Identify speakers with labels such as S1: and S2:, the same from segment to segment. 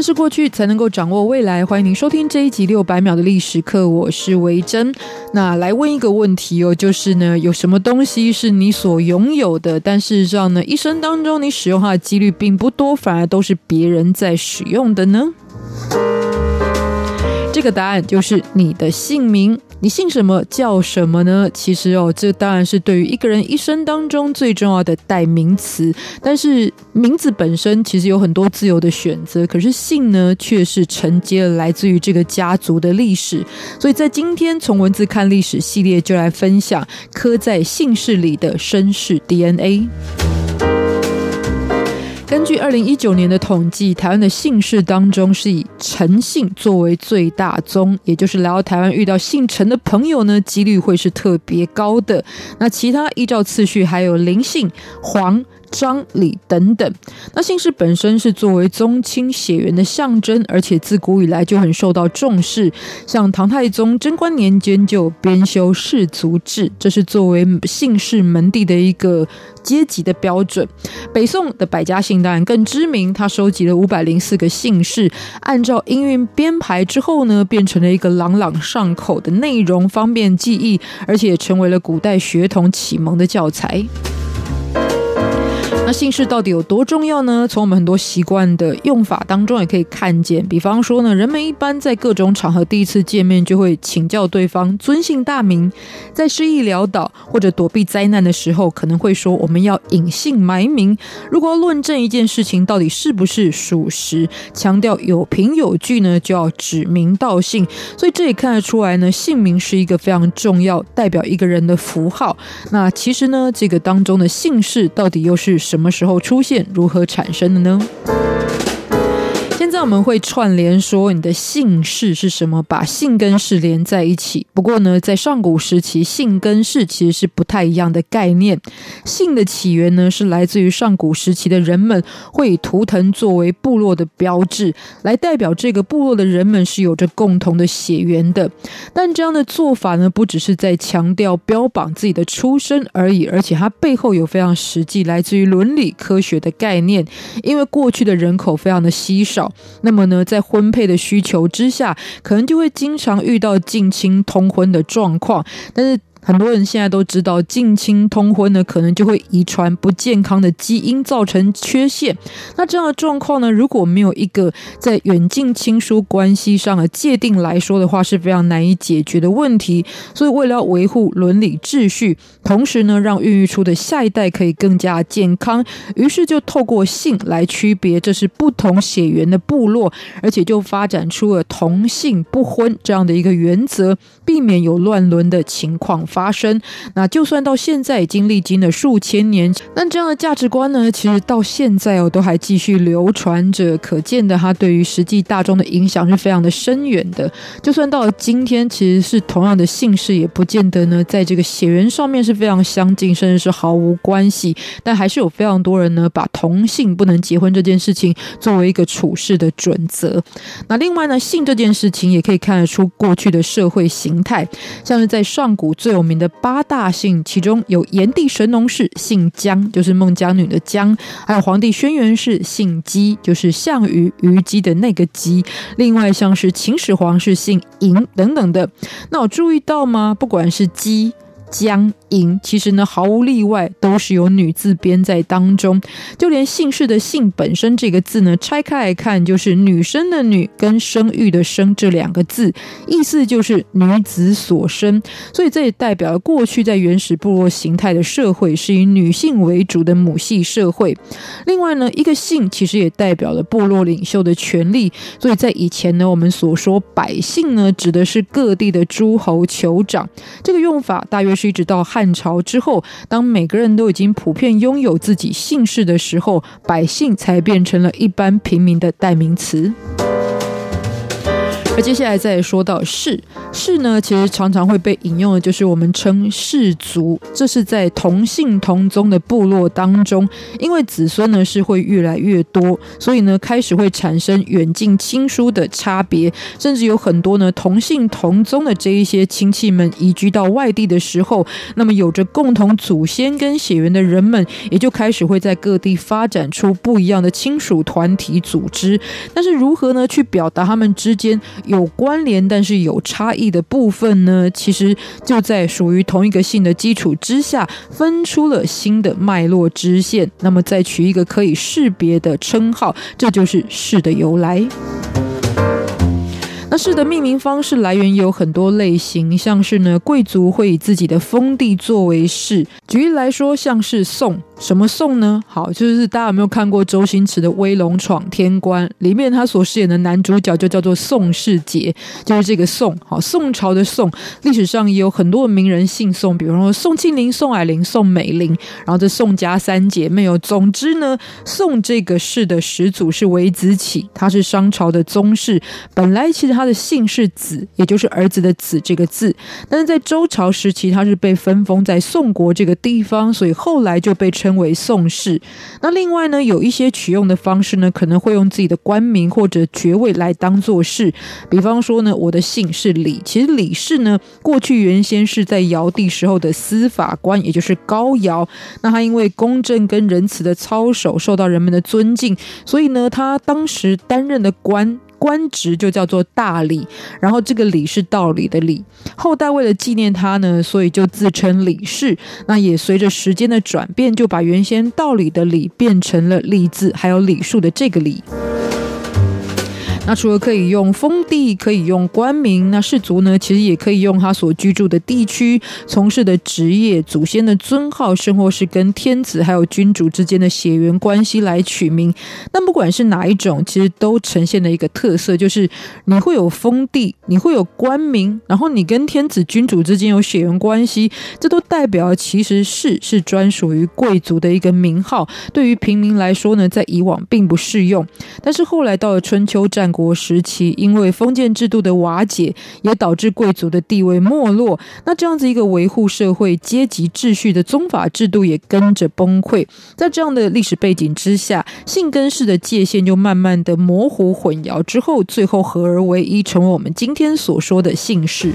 S1: 认识过去，才能够掌握未来。欢迎您收听这一集六百秒的历史课，我是维珍。那来问一个问题哦，就是呢，有什么东西是你所拥有的，但事实上呢，一生当中你使用它的几率并不多，反而都是别人在使用的呢？这个答案就是你的姓名。你姓什么叫什么呢？其实哦，这当然是对于一个人一生当中最重要的代名词。但是名字本身其实有很多自由的选择，可是姓呢，却是承接了来自于这个家族的历史。所以在今天从文字看历史系列，就来分享刻在姓氏里的身世 DNA。根据二零一九年的统计，台湾的姓氏当中是以陈姓作为最大宗，也就是来到台湾遇到姓陈的朋友呢，几率会是特别高的。那其他依照次序还有林姓、黄。张、李等等，那姓氏本身是作为宗亲血缘的象征，而且自古以来就很受到重视。像唐太宗贞观年间就编修氏族志，这是作为姓氏门第的一个阶级的标准。北宋的百家姓当然更知名，他收集了五百零四个姓氏，按照音韵编排之后呢，变成了一个朗朗上口的内容，方便记忆，而且成为了古代学童启蒙的教材。那姓氏到底有多重要呢？从我们很多习惯的用法当中也可以看见。比方说呢，人们一般在各种场合第一次见面就会请教对方尊姓大名，在失意潦倒或者躲避灾难的时候，可能会说我们要隐姓埋名。如果要论证一件事情到底是不是属实，强调有凭有据呢，就要指名道姓。所以这也看得出来呢，姓名是一个非常重要、代表一个人的符号。那其实呢，这个当中的姓氏到底又是什么？什么时候出现？如何产生的呢？现在我们会串联说你的姓氏是什么，把姓跟氏连在一起。不过呢，在上古时期，姓跟氏其实是不太一样的概念。姓的起源呢，是来自于上古时期的人们会以图腾作为部落的标志，来代表这个部落的人们是有着共同的血缘的。但这样的做法呢，不只是在强调标榜自己的出身而已，而且它背后有非常实际来自于伦理科学的概念。因为过去的人口非常的稀少。那么呢，在婚配的需求之下，可能就会经常遇到近亲通婚的状况，但是。很多人现在都知道，近亲通婚呢，可能就会遗传不健康的基因，造成缺陷。那这样的状况呢，如果没有一个在远近亲疏关系上的界定来说的话，是非常难以解决的问题。所以，为了要维护伦理秩序，同时呢，让孕育出的下一代可以更加健康，于是就透过性来区别这是不同血缘的部落，而且就发展出了同性不婚这样的一个原则，避免有乱伦的情况发生，那就算到现在已经历经了数千年，那这样的价值观呢，其实到现在哦都还继续流传着，可见的它对于实际大众的影响是非常的深远的。就算到了今天，其实是同样的姓氏，也不见得呢在这个血缘上面是非常相近，甚至是毫无关系。但还是有非常多人呢把同姓不能结婚这件事情作为一个处事的准则。那另外呢，姓这件事情也可以看得出过去的社会形态，像是在上古最有名的八大姓，其中有炎帝神农氏姓姜，就是孟姜女的姜；还有皇帝轩辕氏姓姬，就是项羽虞姬的那个姬。另外像是秦始皇是姓嬴等等的。那我注意到吗？不管是姬。姜、嬴，其实呢，毫无例外都是有女字边在当中。就连姓氏的姓本身这个字呢，拆开来看，就是女生的女跟生育的生这两个字，意思就是女子所生。所以这也代表了过去在原始部落形态的社会是以女性为主的母系社会。另外呢，一个姓其实也代表了部落领袖的权力。所以在以前呢，我们所说百姓呢，指的是各地的诸侯酋长。这个用法大约是。一直到汉朝之后，当每个人都已经普遍拥有自己姓氏的时候，百姓才变成了一般平民的代名词。而接下来再说到氏，氏呢，其实常常会被引用的，就是我们称氏族，这是在同姓同宗的部落当中，因为子孙呢是会越来越多，所以呢开始会产生远近亲疏的差别，甚至有很多呢同姓同宗的这一些亲戚们移居到外地的时候，那么有着共同祖先跟血缘的人们，也就开始会在各地发展出不一样的亲属团体组织。但是如何呢去表达他们之间有关联但是有差异的部分呢？其实就在属于同一个姓的基础之下，分出了新的脉络支线。那么再取一个可以识别的称号，这就是氏的由来。那氏的命名方式来源有很多类型，像是呢，贵族会以自己的封地作为氏。举例来说，像是宋。什么宋呢？好，就是大家有没有看过周星驰的《威龙闯天关》里面他所饰演的男主角就叫做宋世杰，就是这个宋。好，宋朝的宋，历史上也有很多名人姓宋，比如说宋庆龄、宋霭龄、宋美龄，然后这宋家三姐妹哦。总之呢，宋这个氏的始祖是韦子启，他是商朝的宗室，本来其实他他的姓是子，也就是儿子的子这个字，但是在周朝时期他是被分封在宋国这个地方，所以后来就被称。为宋氏。那另外呢，有一些取用的方式呢，可能会用自己的官名或者爵位来当做氏。比方说呢，我的姓是李，其实李氏呢，过去原先是在尧帝时候的司法官，也就是高尧。那他因为公正跟仁慈的操守，受到人们的尊敬，所以呢，他当时担任的官。官职就叫做大理，然后这个理是道理的理。后代为了纪念他呢，所以就自称李氏。那也随着时间的转变，就把原先道理的理变成了李字，还有李数的这个李。那除了可以用封地，可以用官名，那氏族呢，其实也可以用他所居住的地区、从事的职业、祖先的尊号，甚或是跟天子还有君主之间的血缘关系来取名。那不管是哪一种，其实都呈现了一个特色，就是你会有封地，你会有官名，然后你跟天子君主之间有血缘关系，这都代表其实氏是专属于贵族的一个名号。对于平民来说呢，在以往并不适用，但是后来到了春秋战国国时期，因为封建制度的瓦解，也导致贵族的地位没落。那这样子一个维护社会阶级秩序的宗法制度也跟着崩溃。在这样的历史背景之下，性根式的界限就慢慢的模糊混淆，之后最后合而为一，成为我们今天所说的姓氏。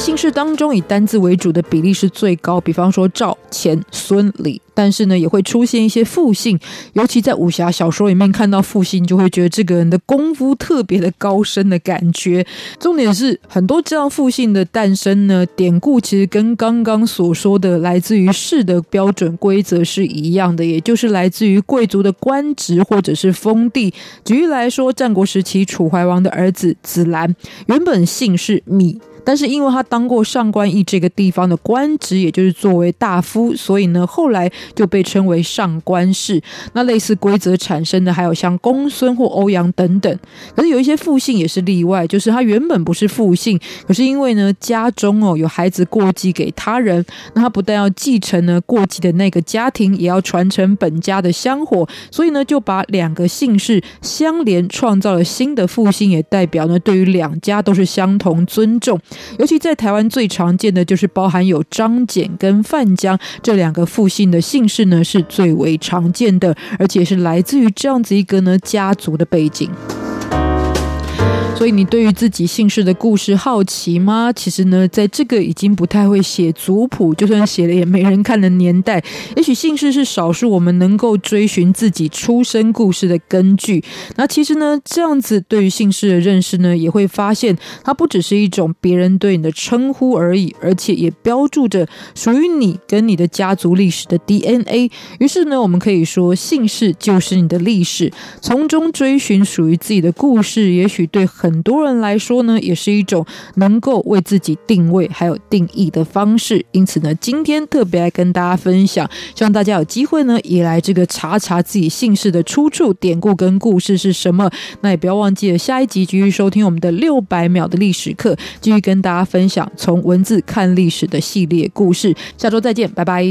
S1: 姓氏当中，以单字为主的比例是最高，比方说赵、钱、孙、李。但是呢，也会出现一些复姓，尤其在武侠小说里面看到复姓，就会觉得这个人的功夫特别的高深的感觉。重点是，很多这样复姓的诞生呢，典故其实跟刚刚所说的来自于氏的标准规则是一样的，也就是来自于贵族的官职或者是封地。举例来说，战国时期楚怀王的儿子子兰，原本姓是谧。但是因为他当过上官驿这个地方的官职，也就是作为大夫，所以呢，后来就被称为上官氏。那类似规则产生的还有像公孙或欧阳等等。可是有一些复姓也是例外，就是他原本不是复姓，可是因为呢家中哦有孩子过继给他人，那他不但要继承呢过继的那个家庭，也要传承本家的香火，所以呢就把两个姓氏相连，创造了新的复姓，也代表呢对于两家都是相同尊重。尤其在台湾最常见的就是包含有张简跟范江这两个复姓的姓氏呢，是最为常见的，而且是来自于这样子一个呢家族的背景。所以你对于自己姓氏的故事好奇吗？其实呢，在这个已经不太会写族谱，就算写了也没人看的年代，也许姓氏是少数我们能够追寻自己出生故事的根据。那其实呢，这样子对于姓氏的认识呢，也会发现它不只是一种别人对你的称呼而已，而且也标注着属于你跟你的家族历史的 DNA。于是呢，我们可以说，姓氏就是你的历史，从中追寻属于自己的故事，也许对很很多人来说呢，也是一种能够为自己定位还有定义的方式。因此呢，今天特别来跟大家分享，希望大家有机会呢，也来这个查查自己姓氏的出处、典故跟故事是什么。那也不要忘记了下一集继续收听我们的六百秒的历史课，继续跟大家分享从文字看历史的系列故事。下周再见，拜拜。